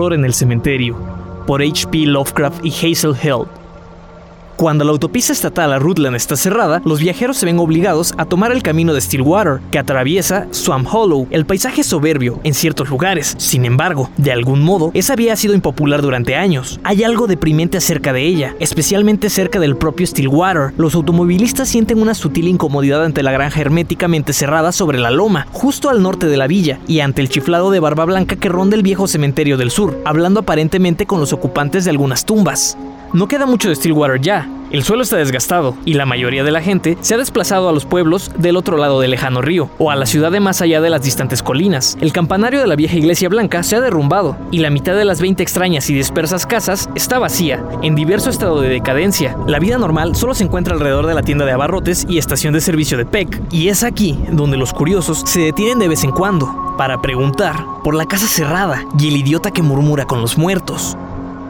En el cementerio, por H.P. Lovecraft y Hazel Held. Cuando la autopista estatal a Rutland está cerrada, los viajeros se ven obligados a tomar el camino de Stillwater, que atraviesa Swamp Hollow. El paisaje soberbio en ciertos lugares. Sin embargo, de algún modo, esa vía ha sido impopular durante años. Hay algo deprimente acerca de ella, especialmente cerca del propio Stillwater. Los automovilistas sienten una sutil incomodidad ante la granja herméticamente cerrada sobre la loma, justo al norte de la villa, y ante el chiflado de barba blanca que ronda el viejo cementerio del sur, hablando aparentemente con los ocupantes de algunas tumbas. No queda mucho de Stillwater ya. El suelo está desgastado y la mayoría de la gente se ha desplazado a los pueblos del otro lado del lejano río o a la ciudad de más allá de las distantes colinas. El campanario de la vieja iglesia blanca se ha derrumbado y la mitad de las 20 extrañas y dispersas casas está vacía, en diverso estado de decadencia. La vida normal solo se encuentra alrededor de la tienda de abarrotes y estación de servicio de PEC, y es aquí donde los curiosos se detienen de vez en cuando para preguntar por la casa cerrada y el idiota que murmura con los muertos.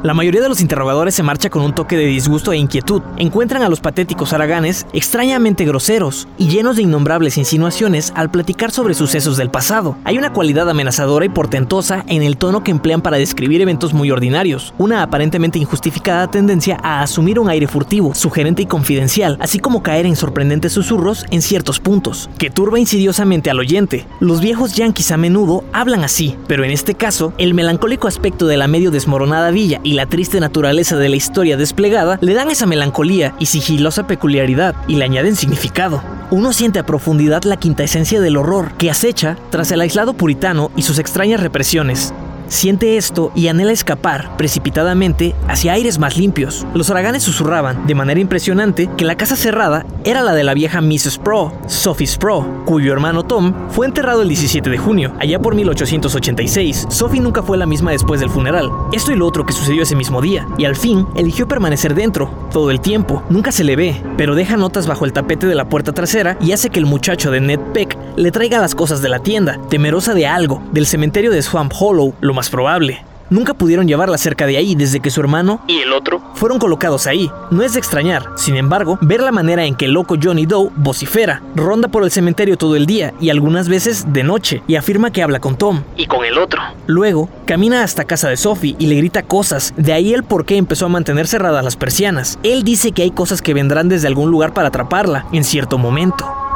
La mayoría de los interrogadores se marcha con un toque de disgusto e inquietud. Encuentran a los patéticos haraganes extrañamente groseros y llenos de innombrables insinuaciones al platicar sobre sucesos del pasado. Hay una cualidad amenazadora y portentosa en el tono que emplean para describir eventos muy ordinarios, una aparentemente injustificada tendencia a asumir un aire furtivo, sugerente y confidencial, así como caer en sorprendentes susurros en ciertos puntos, que turba insidiosamente al oyente. Los viejos yanquis a menudo hablan así, pero en este caso, el melancólico aspecto de la medio desmoronada villa y la triste naturaleza de la historia desplegada le dan esa melancolía y sigilosa peculiaridad y le añaden significado. Uno siente a profundidad la quinta esencia del horror que acecha tras el aislado puritano y sus extrañas represiones. Siente esto y anhela escapar precipitadamente hacia aires más limpios. Los haraganes susurraban, de manera impresionante, que la casa cerrada era la de la vieja Mrs. Pro, Sophie Pro, cuyo hermano Tom fue enterrado el 17 de junio, allá por 1886. Sophie nunca fue la misma después del funeral. Esto y lo otro que sucedió ese mismo día, y al fin eligió permanecer dentro, todo el tiempo. Nunca se le ve, pero deja notas bajo el tapete de la puerta trasera y hace que el muchacho de Ned Peck le traiga las cosas de la tienda, temerosa de algo, del cementerio de Swamp Hollow, lo más probable. Nunca pudieron llevarla cerca de ahí desde que su hermano y el otro fueron colocados ahí. No es de extrañar, sin embargo, ver la manera en que el loco Johnny Doe vocifera, ronda por el cementerio todo el día y algunas veces de noche y afirma que habla con Tom y con el otro. Luego, camina hasta casa de Sophie y le grita cosas, de ahí el por qué empezó a mantener cerradas las persianas. Él dice que hay cosas que vendrán desde algún lugar para atraparla en cierto momento.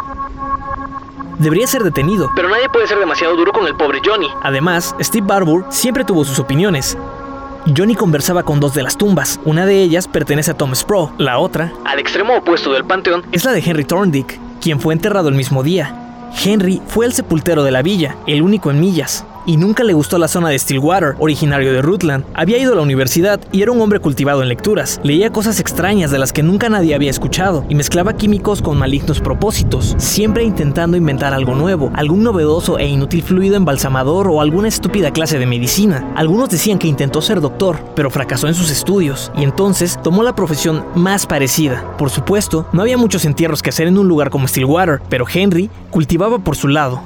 Debería ser detenido, pero nadie puede ser demasiado duro con el pobre Johnny. Además, Steve Barbour siempre tuvo sus opiniones. Johnny conversaba con dos de las tumbas. Una de ellas pertenece a Tom Sproul, la otra, al extremo opuesto del panteón, es la de Henry Thorndick, quien fue enterrado el mismo día. Henry fue el sepultero de la villa, el único en millas y nunca le gustó la zona de Stillwater, originario de Rutland. Había ido a la universidad y era un hombre cultivado en lecturas. Leía cosas extrañas de las que nunca nadie había escuchado y mezclaba químicos con malignos propósitos, siempre intentando inventar algo nuevo, algún novedoso e inútil fluido embalsamador o alguna estúpida clase de medicina. Algunos decían que intentó ser doctor, pero fracasó en sus estudios y entonces tomó la profesión más parecida. Por supuesto, no había muchos entierros que hacer en un lugar como Stillwater, pero Henry cultivaba por su lado.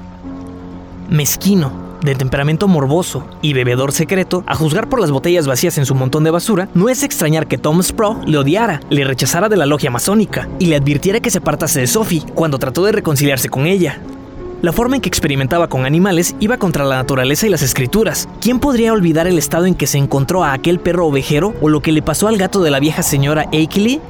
Mezquino, de temperamento morboso y bebedor secreto, a juzgar por las botellas vacías en su montón de basura, no es extrañar que Tom Sproul le odiara, le rechazara de la logia masónica y le advirtiera que se apartase de Sophie cuando trató de reconciliarse con ella. La forma en que experimentaba con animales iba contra la naturaleza y las escrituras. ¿Quién podría olvidar el estado en que se encontró a aquel perro ovejero o lo que le pasó al gato de la vieja señora Akeley?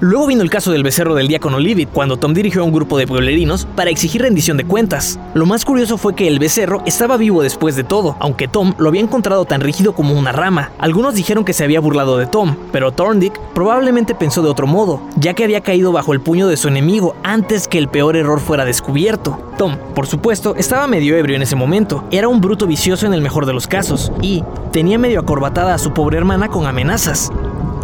Luego vino el caso del becerro del diácono Livid, cuando Tom dirigió a un grupo de pueblerinos para exigir rendición de cuentas. Lo más curioso fue que el becerro estaba vivo después de todo, aunque Tom lo había encontrado tan rígido como una rama. Algunos dijeron que se había burlado de Tom, pero Thorndick probablemente pensó de otro modo, ya que había caído bajo el puño de su enemigo antes que el peor error fuera descubierto. Tom, por supuesto, estaba medio ebrio en ese momento, era un bruto vicioso en el mejor de los casos, y tenía medio acorbatada a su pobre hermana con amenazas.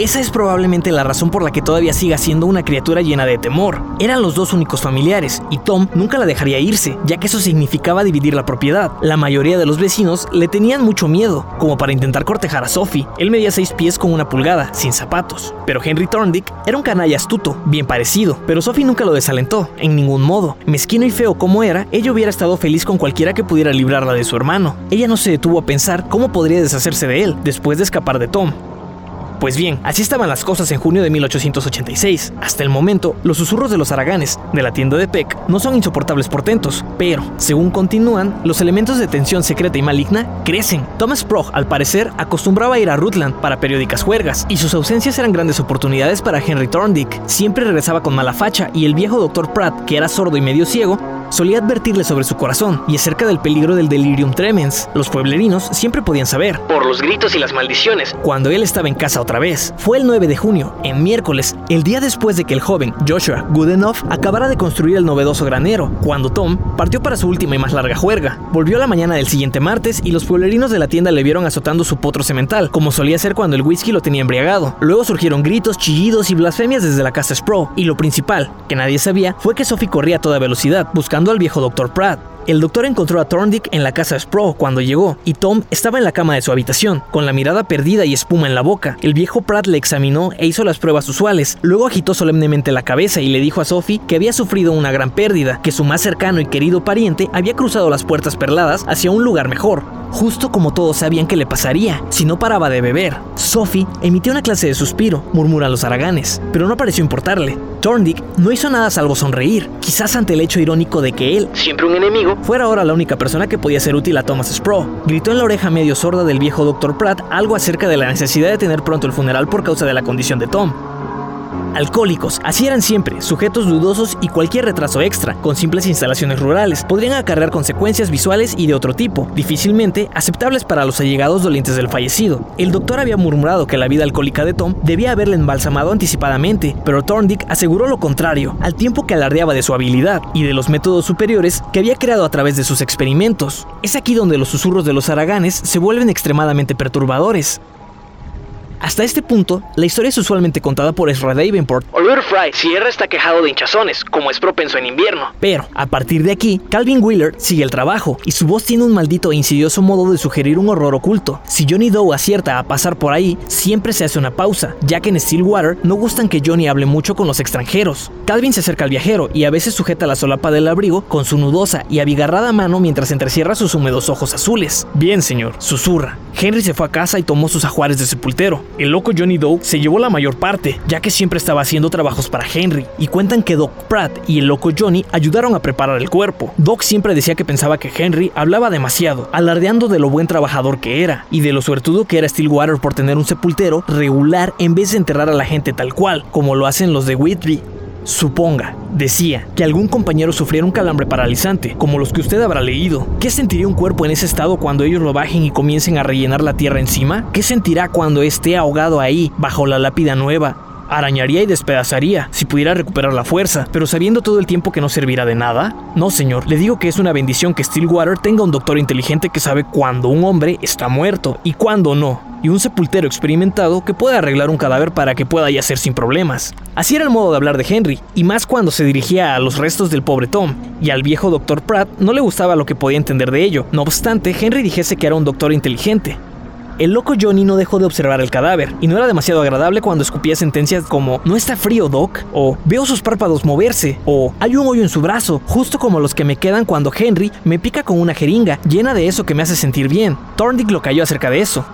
Esa es probablemente la razón por la que todavía siga siendo una criatura llena de temor. Eran los dos únicos familiares, y Tom nunca la dejaría irse, ya que eso significaba dividir la propiedad. La mayoría de los vecinos le tenían mucho miedo, como para intentar cortejar a Sophie. Él medía seis pies con una pulgada, sin zapatos. Pero Henry Thorndick era un canalla astuto, bien parecido, pero Sophie nunca lo desalentó, en ningún modo. Mezquino y feo como era, ella hubiera estado feliz con cualquiera que pudiera librarla de su hermano. Ella no se detuvo a pensar cómo podría deshacerse de él después de escapar de Tom. Pues bien, así estaban las cosas en junio de 1886. Hasta el momento, los susurros de los haraganes de la tienda de Peck no son insoportables portentos, pero, según continúan, los elementos de tensión secreta y maligna crecen. Thomas Progg, al parecer, acostumbraba a ir a Rutland para periódicas juergas, y sus ausencias eran grandes oportunidades para Henry Thorndick. Siempre regresaba con mala facha, y el viejo Dr. Pratt, que era sordo y medio ciego, solía advertirle sobre su corazón y acerca del peligro del delirium tremens. Los pueblerinos siempre podían saber, por los gritos y las maldiciones, cuando él estaba en casa otra vez. Fue el 9 de junio, en miércoles, el día después de que el joven Joshua Goodenough acabara de construir el novedoso granero, cuando Tom partió para su última y más larga juerga. Volvió a la mañana del siguiente martes y los pueblerinos de la tienda le vieron azotando su potro cemental, como solía ser cuando el whisky lo tenía embriagado. Luego surgieron gritos, chillidos y blasfemias desde la casa Spro, y lo principal, que nadie sabía, fue que Sophie corría a toda velocidad, buscando al viejo Dr. Pratt. El doctor encontró a Thorndick en la casa Spro cuando llegó, y Tom estaba en la cama de su habitación, con la mirada perdida y espuma en la boca. El viejo Pratt le examinó e hizo las pruebas usuales. Luego agitó solemnemente la cabeza y le dijo a Sophie que había sufrido una gran pérdida, que su más cercano y querido pariente había cruzado las puertas perladas hacia un lugar mejor, justo como todos sabían que le pasaría, si no paraba de beber. Sophie emitió una clase de suspiro, murmuran los haraganes, pero no pareció importarle. Thorndick no hizo nada salvo sonreír, quizás ante el hecho irónico de que él, siempre un enemigo, fuera ahora la única persona que podía ser útil a Thomas Spro. Gritó en la oreja medio sorda del viejo Dr. Pratt algo acerca de la necesidad de tener pronto el funeral por causa de la condición de Tom. Alcohólicos, así eran siempre, sujetos dudosos y cualquier retraso extra, con simples instalaciones rurales, podrían acarrear consecuencias visuales y de otro tipo, difícilmente aceptables para los allegados dolientes del fallecido. El doctor había murmurado que la vida alcohólica de Tom debía haberle embalsamado anticipadamente, pero Thorndick aseguró lo contrario, al tiempo que alardeaba de su habilidad y de los métodos superiores que había creado a través de sus experimentos. Es aquí donde los susurros de los haraganes se vuelven extremadamente perturbadores. Hasta este punto, la historia es usualmente contada por Ezra Davenport. Oliver Fry Sierra está quejado de hinchazones, como es propenso en invierno. Pero, a partir de aquí, Calvin Wheeler sigue el trabajo, y su voz tiene un maldito e insidioso modo de sugerir un horror oculto. Si Johnny Doe acierta a pasar por ahí, siempre se hace una pausa, ya que en Stillwater no gustan que Johnny hable mucho con los extranjeros. Calvin se acerca al viajero y a veces sujeta la solapa del abrigo con su nudosa y abigarrada mano mientras entrecierra sus húmedos ojos azules. Bien, señor, susurra. Henry se fue a casa y tomó sus ajuares de sepultero. El loco Johnny Doe se llevó la mayor parte, ya que siempre estaba haciendo trabajos para Henry, y cuentan que Doc Pratt y el loco Johnny ayudaron a preparar el cuerpo. Doc siempre decía que pensaba que Henry hablaba demasiado, alardeando de lo buen trabajador que era, y de lo suertudo que era Stillwater por tener un sepultero regular en vez de enterrar a la gente tal cual, como lo hacen los de Whitby. Suponga, decía, que algún compañero sufriera un calambre paralizante, como los que usted habrá leído. ¿Qué sentiría un cuerpo en ese estado cuando ellos lo bajen y comiencen a rellenar la tierra encima? ¿Qué sentirá cuando esté ahogado ahí, bajo la lápida nueva? Arañaría y despedazaría si pudiera recuperar la fuerza, pero sabiendo todo el tiempo que no servirá de nada. No, señor, le digo que es una bendición que Stillwater tenga un doctor inteligente que sabe cuándo un hombre está muerto y cuándo no, y un sepultero experimentado que pueda arreglar un cadáver para que pueda yacer sin problemas. Así era el modo de hablar de Henry, y más cuando se dirigía a los restos del pobre Tom, y al viejo doctor Pratt no le gustaba lo que podía entender de ello. No obstante, Henry dijese que era un doctor inteligente, el loco Johnny no dejó de observar el cadáver, y no era demasiado agradable cuando escupía sentencias como ¿No está frío, Doc? o Veo sus párpados moverse, o Hay un hoyo en su brazo, justo como los que me quedan cuando Henry me pica con una jeringa, llena de eso que me hace sentir bien. Thorndick lo cayó acerca de eso.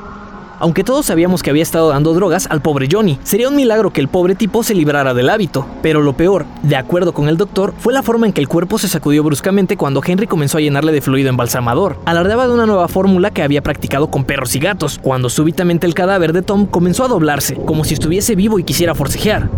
Aunque todos sabíamos que había estado dando drogas al pobre Johnny, sería un milagro que el pobre tipo se librara del hábito. Pero lo peor, de acuerdo con el doctor, fue la forma en que el cuerpo se sacudió bruscamente cuando Henry comenzó a llenarle de fluido embalsamador. Alardeaba de una nueva fórmula que había practicado con perros y gatos, cuando súbitamente el cadáver de Tom comenzó a doblarse, como si estuviese vivo y quisiera forcejear.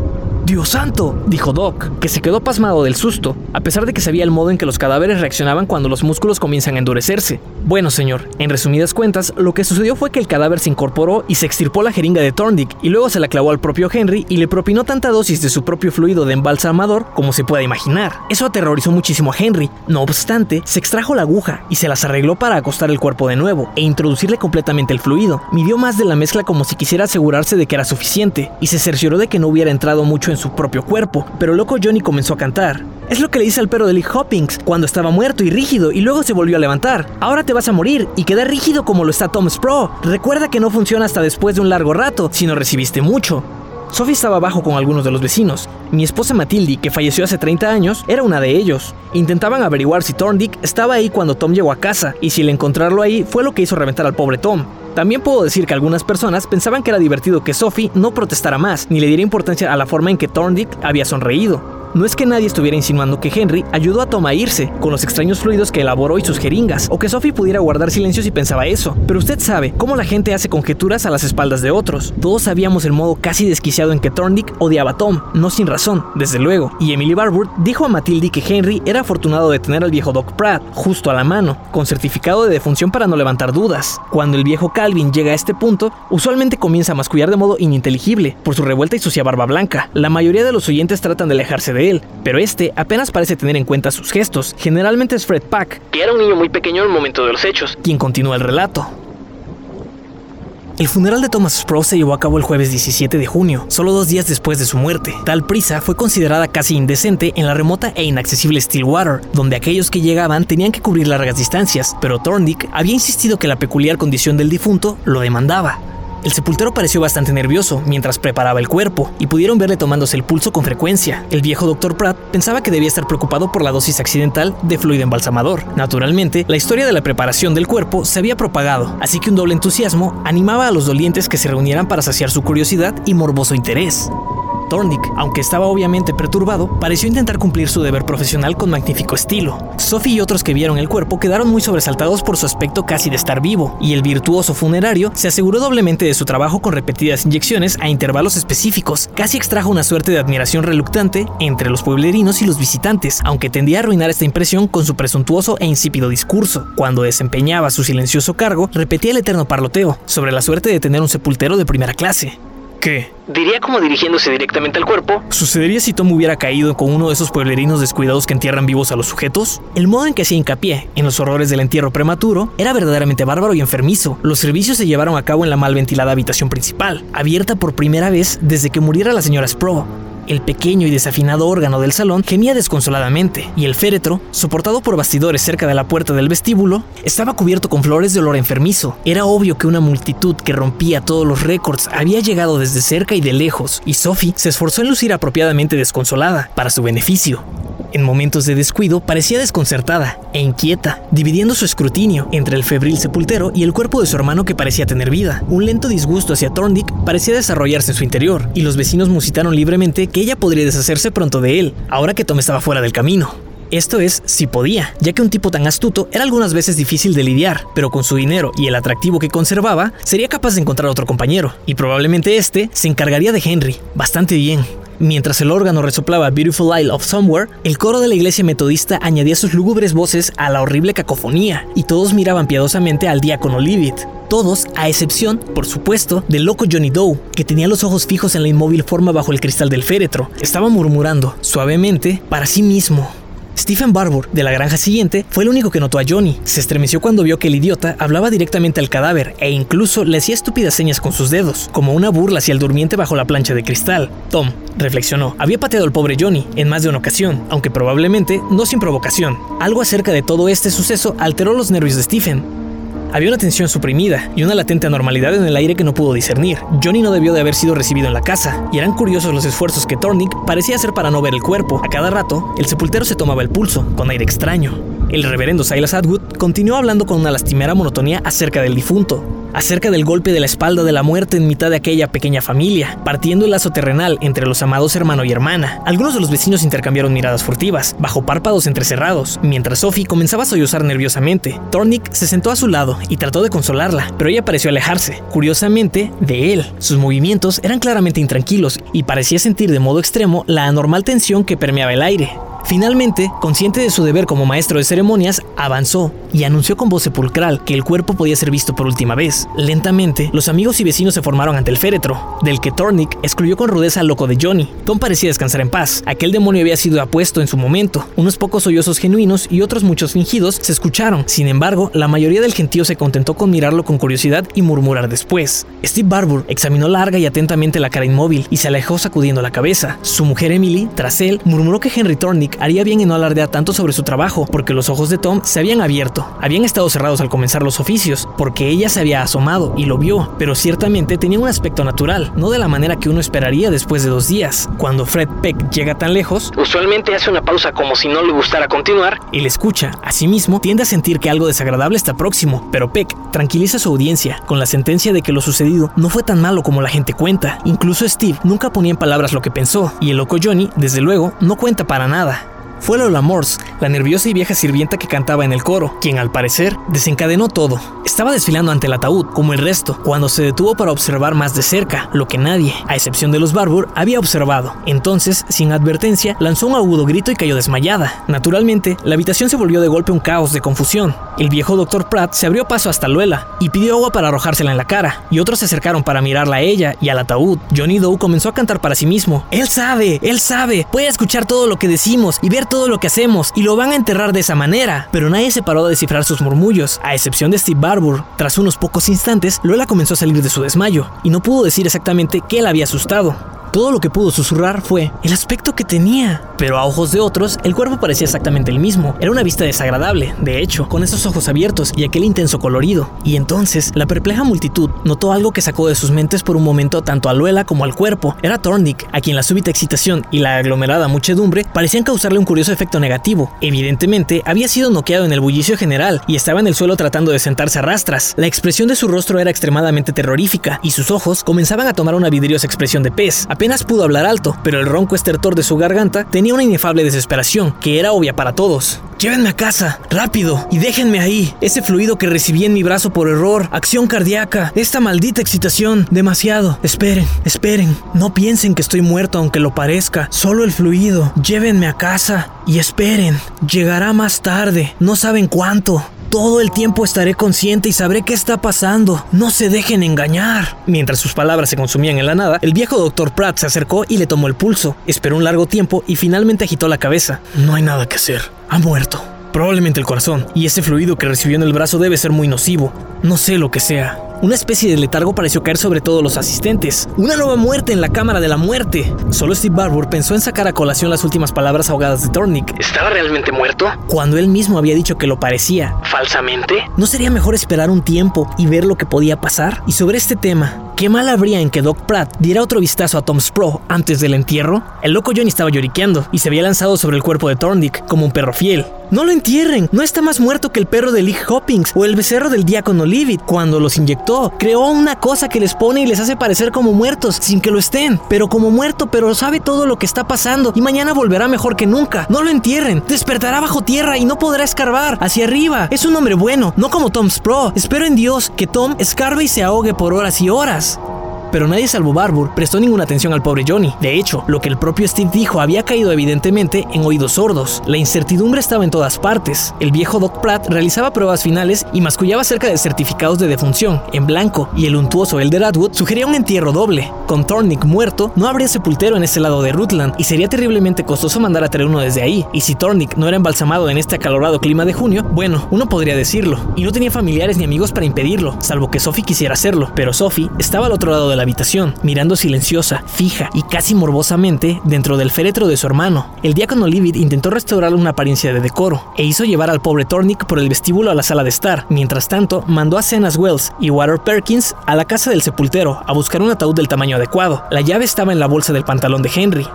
Dios santo, dijo Doc, que se quedó pasmado del susto, a pesar de que sabía el modo en que los cadáveres reaccionaban cuando los músculos comienzan a endurecerse. Bueno, señor, en resumidas cuentas, lo que sucedió fue que el cadáver se incorporó y se extirpó la jeringa de Thorndick y luego se la clavó al propio Henry y le propinó tanta dosis de su propio fluido de embalsamador como se pueda imaginar. Eso aterrorizó muchísimo a Henry. No obstante, se extrajo la aguja y se las arregló para acostar el cuerpo de nuevo e introducirle completamente el fluido. Midió más de la mezcla como si quisiera asegurarse de que era suficiente y se cercioró de que no hubiera entrado mucho en su propio cuerpo, pero loco Johnny comenzó a cantar. Es lo que le dice al perro de Lee Hoppings cuando estaba muerto y rígido y luego se volvió a levantar. Ahora te vas a morir y quedar rígido como lo está Tom Spro. Recuerda que no funciona hasta después de un largo rato, si no recibiste mucho. Sophie estaba abajo con algunos de los vecinos. Mi esposa Matilde, que falleció hace 30 años, era una de ellos. Intentaban averiguar si Thorndick estaba ahí cuando Tom llegó a casa, y si el encontrarlo ahí fue lo que hizo reventar al pobre Tom. También puedo decir que algunas personas pensaban que era divertido que Sophie no protestara más, ni le diera importancia a la forma en que Thorndick había sonreído. No es que nadie estuviera insinuando que Henry ayudó a Tom a irse con los extraños fluidos que elaboró y sus jeringas, o que Sophie pudiera guardar silencio si pensaba eso. Pero usted sabe cómo la gente hace conjeturas a las espaldas de otros. Todos sabíamos el modo casi desquiciado en que Thorndick odiaba a Tom, no sin razón, desde luego. Y Emily Barbour dijo a Matilde que Henry era afortunado de tener al viejo Doc Pratt justo a la mano, con certificado de defunción para no levantar dudas. Cuando el viejo Calvin llega a este punto, usualmente comienza a mascullar de modo ininteligible por su revuelta y sucia barba blanca. La mayoría de los oyentes tratan de alejarse de él, pero este apenas parece tener en cuenta sus gestos. Generalmente es Fred Pack, que era un niño muy pequeño en el momento de los hechos, quien continúa el relato. El funeral de Thomas Sprouse se llevó a cabo el jueves 17 de junio, solo dos días después de su muerte. Tal prisa fue considerada casi indecente en la remota e inaccesible Stillwater, donde aquellos que llegaban tenían que cubrir largas distancias, pero Thorndick había insistido que la peculiar condición del difunto lo demandaba. El sepultero pareció bastante nervioso mientras preparaba el cuerpo y pudieron verle tomándose el pulso con frecuencia. El viejo Dr. Pratt pensaba que debía estar preocupado por la dosis accidental de fluido embalsamador. Naturalmente, la historia de la preparación del cuerpo se había propagado, así que un doble entusiasmo animaba a los dolientes que se reunieran para saciar su curiosidad y morboso interés. Thornick, aunque estaba obviamente perturbado, pareció intentar cumplir su deber profesional con magnífico estilo. Sophie y otros que vieron el cuerpo quedaron muy sobresaltados por su aspecto casi de estar vivo, y el virtuoso funerario se aseguró doblemente de su trabajo con repetidas inyecciones a intervalos específicos. Casi extrajo una suerte de admiración reluctante entre los pueblerinos y los visitantes, aunque tendía a arruinar esta impresión con su presuntuoso e insípido discurso. Cuando desempeñaba su silencioso cargo, repetía el eterno parloteo sobre la suerte de tener un sepultero de primera clase. ¿Qué? Diría como dirigiéndose directamente al cuerpo. ¿Sucedería si Tom hubiera caído con uno de esos pueblerinos descuidados que entierran vivos a los sujetos? El modo en que hacía hincapié en los horrores del entierro prematuro era verdaderamente bárbaro y enfermizo. Los servicios se llevaron a cabo en la mal ventilada habitación principal, abierta por primera vez desde que muriera la señora Spro. El pequeño y desafinado órgano del salón gemía desconsoladamente, y el féretro, soportado por bastidores cerca de la puerta del vestíbulo, estaba cubierto con flores de olor enfermizo. Era obvio que una multitud que rompía todos los récords había llegado desde cerca y de lejos, y Sophie se esforzó en lucir apropiadamente desconsolada, para su beneficio. En momentos de descuido parecía desconcertada e inquieta, dividiendo su escrutinio entre el febril sepultero y el cuerpo de su hermano que parecía tener vida. Un lento disgusto hacia Thorndick parecía desarrollarse en su interior, y los vecinos musitaron libremente que ella podría deshacerse pronto de él, ahora que Tom estaba fuera del camino. Esto es, si podía, ya que un tipo tan astuto era algunas veces difícil de lidiar, pero con su dinero y el atractivo que conservaba, sería capaz de encontrar otro compañero, y probablemente este se encargaría de Henry, bastante bien. Mientras el órgano resoplaba Beautiful Isle of Somewhere, el coro de la iglesia metodista añadía sus lúgubres voces a la horrible cacofonía, y todos miraban piadosamente al diácono Livid. Todos, a excepción, por supuesto, del loco Johnny Doe, que tenía los ojos fijos en la inmóvil forma bajo el cristal del féretro. Estaba murmurando, suavemente, para sí mismo. Stephen Barbour, de la granja siguiente, fue el único que notó a Johnny. Se estremeció cuando vio que el idiota hablaba directamente al cadáver e incluso le hacía estúpidas señas con sus dedos, como una burla hacia el durmiente bajo la plancha de cristal. Tom, reflexionó, había pateado al pobre Johnny en más de una ocasión, aunque probablemente no sin provocación. Algo acerca de todo este suceso alteró los nervios de Stephen, había una tensión suprimida y una latente anormalidad en el aire que no pudo discernir. Johnny no debió de haber sido recibido en la casa, y eran curiosos los esfuerzos que Thornick parecía hacer para no ver el cuerpo. A cada rato, el sepultero se tomaba el pulso, con aire extraño. El reverendo Silas Atwood continuó hablando con una lastimera monotonía acerca del difunto, acerca del golpe de la espalda de la muerte en mitad de aquella pequeña familia, partiendo el lazo terrenal entre los amados hermano y hermana. Algunos de los vecinos intercambiaron miradas furtivas, bajo párpados entrecerrados, mientras Sophie comenzaba a sollozar nerviosamente. Thornick se sentó a su lado y trató de consolarla, pero ella pareció alejarse, curiosamente, de él. Sus movimientos eran claramente intranquilos y parecía sentir de modo extremo la anormal tensión que permeaba el aire. Finalmente, consciente de su deber como maestro de ceremonias, avanzó y anunció con voz sepulcral que el cuerpo podía ser visto por última vez. Lentamente, los amigos y vecinos se formaron ante el féretro, del que Thornick excluyó con rudeza al loco de Johnny. Tom parecía descansar en paz. Aquel demonio había sido apuesto en su momento. Unos pocos sollozos genuinos y otros muchos fingidos se escucharon. Sin embargo, la mayoría del gentío se contentó con mirarlo con curiosidad y murmurar después. Steve Barbour examinó larga y atentamente la cara inmóvil y se alejó sacudiendo la cabeza. Su mujer Emily, tras él, murmuró que Henry Thornick haría bien en no alardear tanto sobre su trabajo, porque los ojos de Tom se habían abierto. Habían estado cerrados al comenzar los oficios, porque ella se había asomado y lo vio, pero ciertamente tenía un aspecto natural, no de la manera que uno esperaría después de dos días. Cuando Fred Peck llega tan lejos, usualmente hace una pausa como si no le gustara continuar. Él escucha, asimismo, tiende a sentir que algo desagradable está próximo, pero Peck tranquiliza a su audiencia con la sentencia de que lo sucedido no fue tan malo como la gente cuenta. Incluso Steve nunca ponía en palabras lo que pensó, y el loco Johnny, desde luego, no cuenta para nada. Fue Lola Morse, la nerviosa y vieja sirvienta que cantaba en el coro, quien al parecer desencadenó todo. Estaba desfilando ante el ataúd, como el resto, cuando se detuvo para observar más de cerca, lo que nadie, a excepción de los Barbour, había observado. Entonces, sin advertencia, lanzó un agudo grito y cayó desmayada. Naturalmente, la habitación se volvió de golpe un caos de confusión. El viejo Dr. Pratt se abrió paso hasta Luela y pidió agua para arrojársela en la cara, y otros se acercaron para mirarla a ella y al ataúd. Johnny Doe comenzó a cantar para sí mismo. Él sabe, él sabe, puede escuchar todo lo que decimos y ver todo lo que hacemos y lo van a enterrar de esa manera. Pero nadie se paró a descifrar sus murmullos, a excepción de Steve Barbour. Tras unos pocos instantes, Lola comenzó a salir de su desmayo y no pudo decir exactamente qué la había asustado. Todo lo que pudo susurrar fue el aspecto que tenía. Pero a ojos de otros, el cuerpo parecía exactamente el mismo. Era una vista desagradable, de hecho, con esos ojos abiertos y aquel intenso colorido. Y entonces, la perpleja multitud notó algo que sacó de sus mentes por un momento tanto a Luela como al cuerpo. Era Thornick, a quien la súbita excitación y la aglomerada muchedumbre parecían causarle un curioso efecto negativo. Evidentemente, había sido noqueado en el bullicio general y estaba en el suelo tratando de sentarse a rastras. La expresión de su rostro era extremadamente terrorífica y sus ojos comenzaban a tomar una vidriosa expresión de pez. Apenas pudo hablar alto, pero el ronco estertor de su garganta tenía una inefable desesperación que era obvia para todos. Llévenme a casa, rápido, y déjenme ahí. Ese fluido que recibí en mi brazo por error, acción cardíaca, esta maldita excitación, demasiado. Esperen, esperen, no piensen que estoy muerto aunque lo parezca, solo el fluido. Llévenme a casa y esperen, llegará más tarde, no saben cuánto. Todo el tiempo estaré consciente y sabré qué está pasando. No se dejen engañar. Mientras sus palabras se consumían en la nada, el viejo doctor Pratt se acercó y le tomó el pulso. Esperó un largo tiempo y finalmente agitó la cabeza. No hay nada que hacer. Ha muerto. Probablemente el corazón, y ese fluido que recibió en el brazo debe ser muy nocivo. No sé lo que sea. Una especie de letargo pareció caer sobre todos los asistentes. Una nueva muerte en la cámara de la muerte. Solo Steve Barbour pensó en sacar a colación las últimas palabras ahogadas de Tornick. ¿Estaba realmente muerto? Cuando él mismo había dicho que lo parecía. ¿Falsamente? ¿No sería mejor esperar un tiempo y ver lo que podía pasar? Y sobre este tema, ¿qué mal habría en que Doc Pratt diera otro vistazo a Tom Spro antes del entierro? El loco Johnny estaba lloriqueando y se había lanzado sobre el cuerpo de Thornick como un perro fiel. No lo entierren, no está más muerto que el perro de Lee Hoppings o el becerro del diácono Livid cuando los inyectó. Creó una cosa que les pone y les hace parecer como muertos sin que lo estén, pero como muerto, pero sabe todo lo que está pasando y mañana volverá mejor que nunca. No lo entierren, despertará bajo tierra y no podrá escarbar hacia arriba. Es un hombre bueno, no como Tom Spro. Espero en Dios que Tom escarbe y se ahogue por horas y horas. Pero nadie salvo Barbour prestó ninguna atención al pobre Johnny. De hecho, lo que el propio Steve dijo había caído evidentemente en oídos sordos. La incertidumbre estaba en todas partes. El viejo Doc Pratt realizaba pruebas finales y mascullaba acerca de certificados de defunción, en blanco, y el untuoso Elder Atwood sugería un entierro doble. Con Thornick muerto, no habría sepultero en ese lado de Rutland, y sería terriblemente costoso mandar a traer uno desde ahí. Y si Thornick no era embalsamado en este acalorado clima de junio, bueno, uno podría decirlo. Y no tenía familiares ni amigos para impedirlo, salvo que Sophie quisiera hacerlo. Pero Sophie estaba al otro lado de la habitación, mirando silenciosa, fija y casi morbosamente dentro del féretro de su hermano. El diácono Livid intentó restaurar una apariencia de decoro e hizo llevar al pobre Thornick por el vestíbulo a la sala de estar. Mientras tanto, mandó a Cenas Wells y Water Perkins a la casa del sepultero a buscar un ataúd del tamaño adecuado. La llave estaba en la bolsa del pantalón de Henry.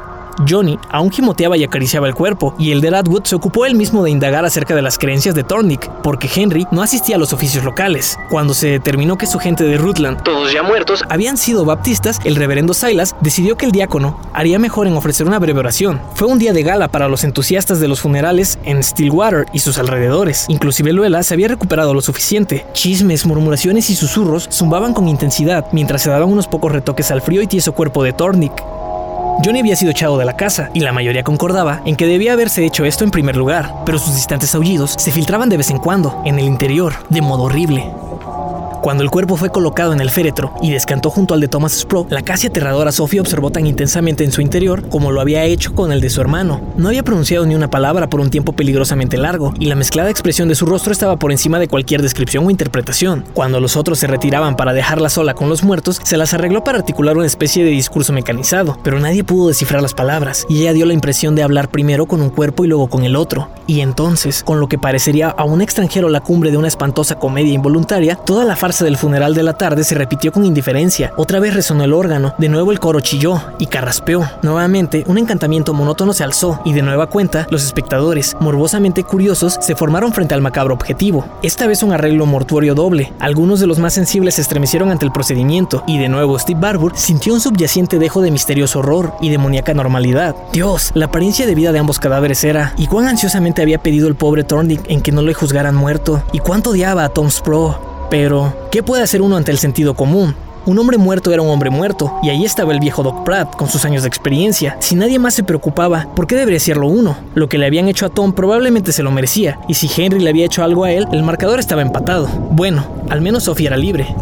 Johnny aún gimoteaba y acariciaba el cuerpo, y el de Atwood se ocupó él mismo de indagar acerca de las creencias de Thornick, porque Henry no asistía a los oficios locales. Cuando se determinó que su gente de Rutland, todos ya muertos, habían sido baptistas, el reverendo Silas decidió que el diácono haría mejor en ofrecer una breve oración. Fue un día de gala para los entusiastas de los funerales en Stillwater y sus alrededores. Inclusive Luela se había recuperado lo suficiente. Chismes, murmuraciones y susurros zumbaban con intensidad mientras se daban unos pocos retoques al frío y tieso cuerpo de Thornick. Johnny había sido echado de la casa y la mayoría concordaba en que debía haberse hecho esto en primer lugar, pero sus distantes aullidos se filtraban de vez en cuando en el interior, de modo horrible. Cuando el cuerpo fue colocado en el féretro y descantó junto al de Thomas Spro, la casi aterradora Sophie observó tan intensamente en su interior como lo había hecho con el de su hermano. No había pronunciado ni una palabra por un tiempo peligrosamente largo, y la mezclada expresión de su rostro estaba por encima de cualquier descripción o interpretación. Cuando los otros se retiraban para dejarla sola con los muertos, se las arregló para articular una especie de discurso mecanizado, pero nadie pudo descifrar las palabras, y ella dio la impresión de hablar primero con un cuerpo y luego con el otro. Y entonces, con lo que parecería a un extranjero la cumbre de una espantosa comedia involuntaria, toda la farsa del funeral de la tarde se repitió con indiferencia. Otra vez resonó el órgano, de nuevo el coro chilló y carraspeó. Nuevamente, un encantamiento monótono se alzó, y de nueva cuenta, los espectadores, morbosamente curiosos, se formaron frente al macabro objetivo. Esta vez un arreglo mortuorio doble. Algunos de los más sensibles se estremecieron ante el procedimiento, y de nuevo Steve Barbour sintió un subyacente dejo de misterioso horror y demoníaca normalidad. Dios, la apariencia de vida de ambos cadáveres era, y cuán ansiosamente había pedido el pobre Thorndick en que no le juzgaran muerto, y cuánto odiaba a Tom Spro. Pero, ¿qué puede hacer uno ante el sentido común? Un hombre muerto era un hombre muerto, y ahí estaba el viejo Doc Pratt con sus años de experiencia. Si nadie más se preocupaba, ¿por qué debería serlo uno? Lo que le habían hecho a Tom probablemente se lo merecía, y si Henry le había hecho algo a él, el marcador estaba empatado. Bueno, al menos Sophie era libre.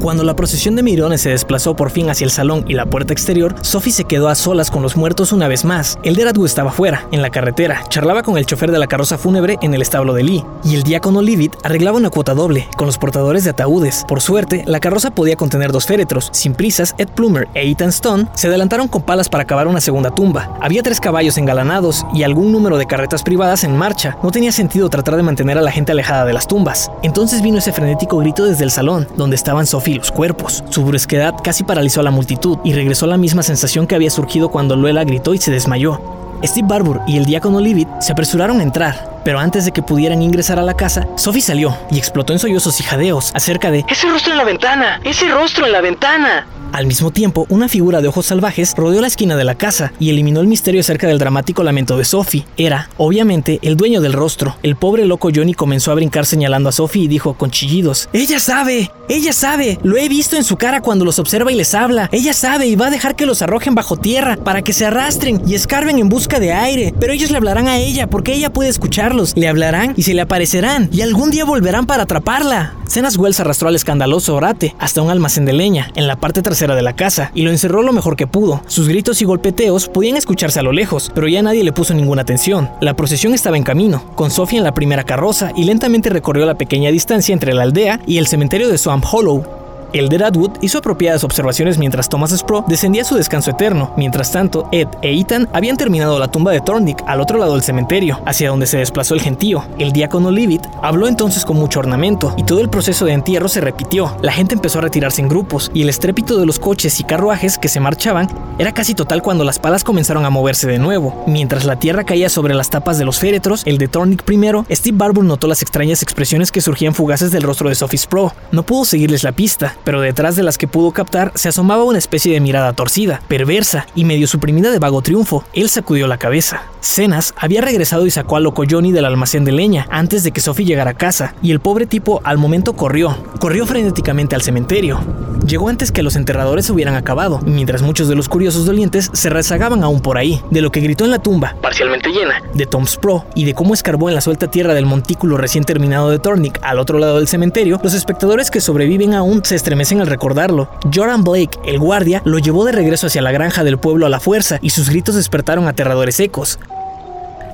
Cuando la procesión de mirones se desplazó por fin hacia el salón y la puerta exterior, Sophie se quedó a solas con los muertos una vez más. El Deradú estaba fuera, en la carretera, charlaba con el chofer de la carroza fúnebre en el establo de Lee, y el diácono Leavitt arreglaba una cuota doble, con los portadores de ataúdes. Por suerte, la carroza podía contener dos féretros. Sin prisas, Ed Plumer e Ethan Stone se adelantaron con palas para cavar una segunda tumba. Había tres caballos engalanados y algún número de carretas privadas en marcha. No tenía sentido tratar de mantener a la gente alejada de las tumbas. Entonces vino ese frenético grito desde el salón, donde estaban Sophie y los cuerpos. Su brusquedad casi paralizó a la multitud y regresó la misma sensación que había surgido cuando Luela gritó y se desmayó. Steve Barbour y el diácono Leavitt se apresuraron a entrar, pero antes de que pudieran ingresar a la casa, Sophie salió y explotó en sollozos y jadeos acerca de ¡Ese rostro en la ventana! ¡Ese rostro en la ventana! Al mismo tiempo, una figura de ojos salvajes rodeó la esquina de la casa y eliminó el misterio acerca del dramático lamento de Sophie. Era, obviamente, el dueño del rostro. El pobre loco Johnny comenzó a brincar señalando a Sophie y dijo con chillidos: ¡Ella sabe! ¡Ella sabe! Lo he visto en su cara cuando los observa y les habla. Ella sabe y va a dejar que los arrojen bajo tierra para que se arrastren y escarben en busca de aire. Pero ellos le hablarán a ella porque ella puede escucharlos. Le hablarán y se le aparecerán y algún día volverán para atraparla. Cenas Wells arrastró al escandaloso orate hasta un almacén de leña en la parte trasera de la casa y lo encerró lo mejor que pudo. Sus gritos y golpeteos podían escucharse a lo lejos, pero ya nadie le puso ninguna atención. La procesión estaba en camino, con Sophie en la primera carroza y lentamente recorrió la pequeña distancia entre la aldea y el cementerio de Swamp Hollow. El de Radwood hizo apropiadas observaciones mientras Thomas Spro descendía a su descanso eterno. Mientras tanto, Ed e Ethan habían terminado la tumba de Thornick al otro lado del cementerio, hacia donde se desplazó el gentío. El diácono Leavitt habló entonces con mucho ornamento, y todo el proceso de entierro se repitió. La gente empezó a retirarse en grupos, y el estrépito de los coches y carruajes que se marchaban era casi total cuando las palas comenzaron a moverse de nuevo. Mientras la tierra caía sobre las tapas de los féretros, el de Thornick primero, Steve Barbour notó las extrañas expresiones que surgían fugaces del rostro de Sophie Spro. No pudo seguirles la pista, pero detrás de las que pudo captar se asomaba una especie de mirada torcida, perversa y medio suprimida de vago triunfo. Él sacudió la cabeza. Cenas había regresado y sacó a loco Johnny del almacén de leña antes de que Sophie llegara a casa, y el pobre tipo al momento corrió. Corrió frenéticamente al cementerio. Llegó antes que los enterradores hubieran acabado, mientras muchos de los curiosos dolientes se rezagaban aún por ahí, de lo que gritó en la tumba, parcialmente llena, de Tom Spro y de cómo escarbó en la suelta tierra del montículo recién terminado de Thornick al otro lado del cementerio, los espectadores que sobreviven aún se estremecen al recordarlo. Joran Blake, el guardia, lo llevó de regreso hacia la granja del pueblo a la fuerza y sus gritos despertaron aterradores ecos.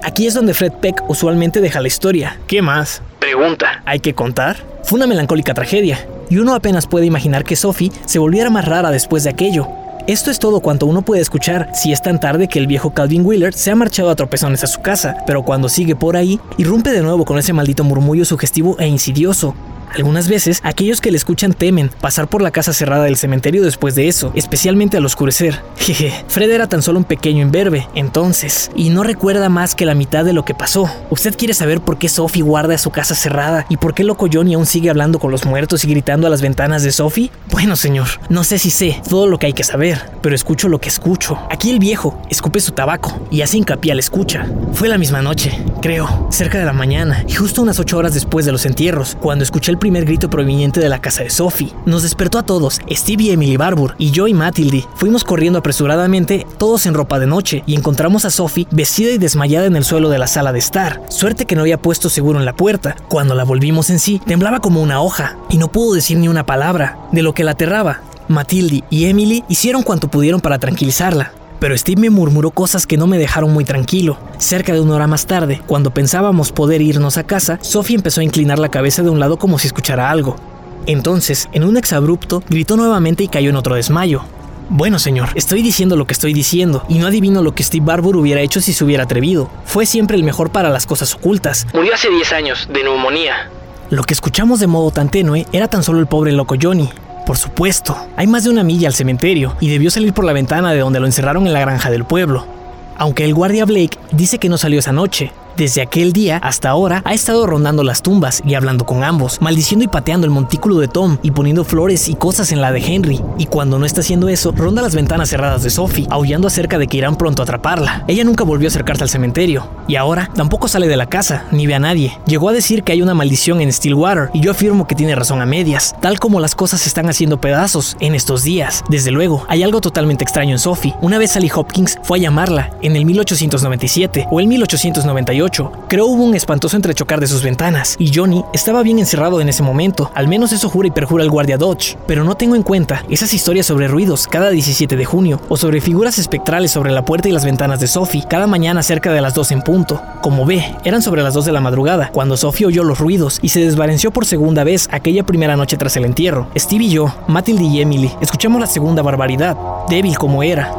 Aquí es donde Fred Peck usualmente deja la historia. ¿Qué más? Pregunta. ¿Hay que contar? Fue una melancólica tragedia, y uno apenas puede imaginar que Sophie se volviera más rara después de aquello. Esto es todo cuanto uno puede escuchar si es tan tarde que el viejo Calvin Wheeler se ha marchado a tropezones a su casa, pero cuando sigue por ahí, irrumpe de nuevo con ese maldito murmullo sugestivo e insidioso. Algunas veces, aquellos que le escuchan temen pasar por la casa cerrada del cementerio después de eso, especialmente al oscurecer. Jeje, Fred era tan solo un pequeño imberbe, entonces, y no recuerda más que la mitad de lo que pasó. ¿Usted quiere saber por qué Sophie guarda su casa cerrada y por qué loco Johnny aún sigue hablando con los muertos y gritando a las ventanas de Sophie? Bueno, señor, no sé si sé todo lo que hay que saber. pero escucho lo que escucho. Aquí el viejo escupe su tabaco y hace hincapié al escucha. Fue la misma noche, creo, cerca de la mañana, y justo unas ocho horas después de los entierros, cuando escuché el primer grito proveniente de la casa de Sophie. Nos despertó a todos, Steve y Emily Barbour, y yo y Matilde. Fuimos corriendo apresuradamente, todos en ropa de noche, y encontramos a Sophie vestida y desmayada en el suelo de la sala de estar. Suerte que no había puesto seguro en la puerta. Cuando la volvimos en sí, temblaba como una hoja, y no pudo decir ni una palabra de lo que la aterraba. Matilde y Emily hicieron cuanto pudieron para tranquilizarla, pero Steve me murmuró cosas que no me dejaron muy tranquilo. Cerca de una hora más tarde, cuando pensábamos poder irnos a casa, Sophie empezó a inclinar la cabeza de un lado como si escuchara algo. Entonces, en un exabrupto, gritó nuevamente y cayó en otro desmayo. Bueno, señor, estoy diciendo lo que estoy diciendo, y no adivino lo que Steve Barbour hubiera hecho si se hubiera atrevido. Fue siempre el mejor para las cosas ocultas. Murió hace 10 años, de neumonía. Lo que escuchamos de modo tan tenue era tan solo el pobre loco Johnny. Por supuesto, hay más de una milla al cementerio, y debió salir por la ventana de donde lo encerraron en la granja del pueblo. Aunque el guardia Blake dice que no salió esa noche, desde aquel día hasta ahora ha estado rondando las tumbas y hablando con ambos, maldiciendo y pateando el montículo de Tom y poniendo flores y cosas en la de Henry. Y cuando no está haciendo eso, ronda las ventanas cerradas de Sophie, aullando acerca de que irán pronto a atraparla. Ella nunca volvió a acercarse al cementerio y ahora tampoco sale de la casa ni ve a nadie. Llegó a decir que hay una maldición en Stillwater y yo afirmo que tiene razón a medias, tal como las cosas se están haciendo pedazos en estos días. Desde luego, hay algo totalmente extraño en Sophie. Una vez Sally Hopkins fue a llamarla en el 1897 o el 1898 Creo hubo un espantoso entrechocar de sus ventanas, y Johnny estaba bien encerrado en ese momento, al menos eso jura y perjura el guardia Dodge, pero no tengo en cuenta esas historias sobre ruidos cada 17 de junio, o sobre figuras espectrales sobre la puerta y las ventanas de Sophie cada mañana cerca de las 2 en punto. Como ve, eran sobre las 2 de la madrugada, cuando Sophie oyó los ruidos y se desvaneció por segunda vez aquella primera noche tras el entierro. Steve y yo, Matilde y Emily, escuchamos la segunda barbaridad, débil como era,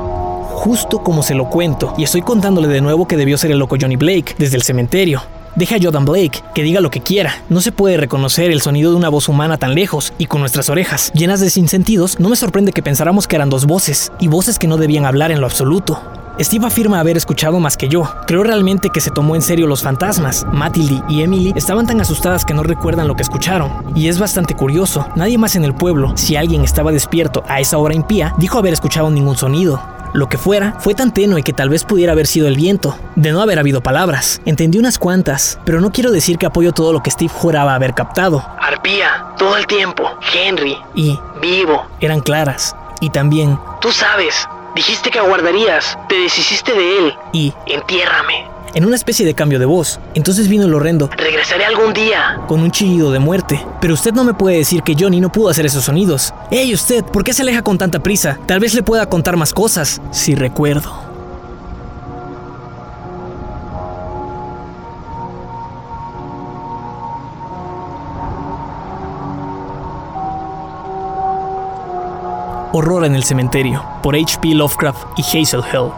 justo como se lo cuento, y estoy contándole de nuevo que debió ser el loco Johnny Blake desde el cementerio. Deja a Jordan Blake que diga lo que quiera. No se puede reconocer el sonido de una voz humana tan lejos y con nuestras orejas llenas de sinsentidos. No me sorprende que pensáramos que eran dos voces y voces que no debían hablar en lo absoluto. Steve afirma haber escuchado más que yo. Creo realmente que se tomó en serio los fantasmas. Matilde y Emily estaban tan asustadas que no recuerdan lo que escucharon. Y es bastante curioso, nadie más en el pueblo, si alguien estaba despierto a esa hora impía, dijo haber escuchado ningún sonido. Lo que fuera, fue tan tenue que tal vez pudiera haber sido el viento, de no haber habido palabras. Entendí unas cuantas, pero no quiero decir que apoyo todo lo que Steve juraba haber captado. Arpía, todo el tiempo. Henry. Y Vivo. eran claras. Y también, Tú sabes. Dijiste que aguardarías. Te deshiciste de él. y, Entiérrame. En una especie de cambio de voz. Entonces vino el horrendo, Regresaré algún día. con un chillido de muerte. Pero usted no me puede decir que Johnny no pudo hacer esos sonidos. ¡Ey, usted! ¿Por qué se aleja con tanta prisa? Tal vez le pueda contar más cosas. Si recuerdo. Horror en el cementerio, por H.P. Lovecraft y Hazel Hill.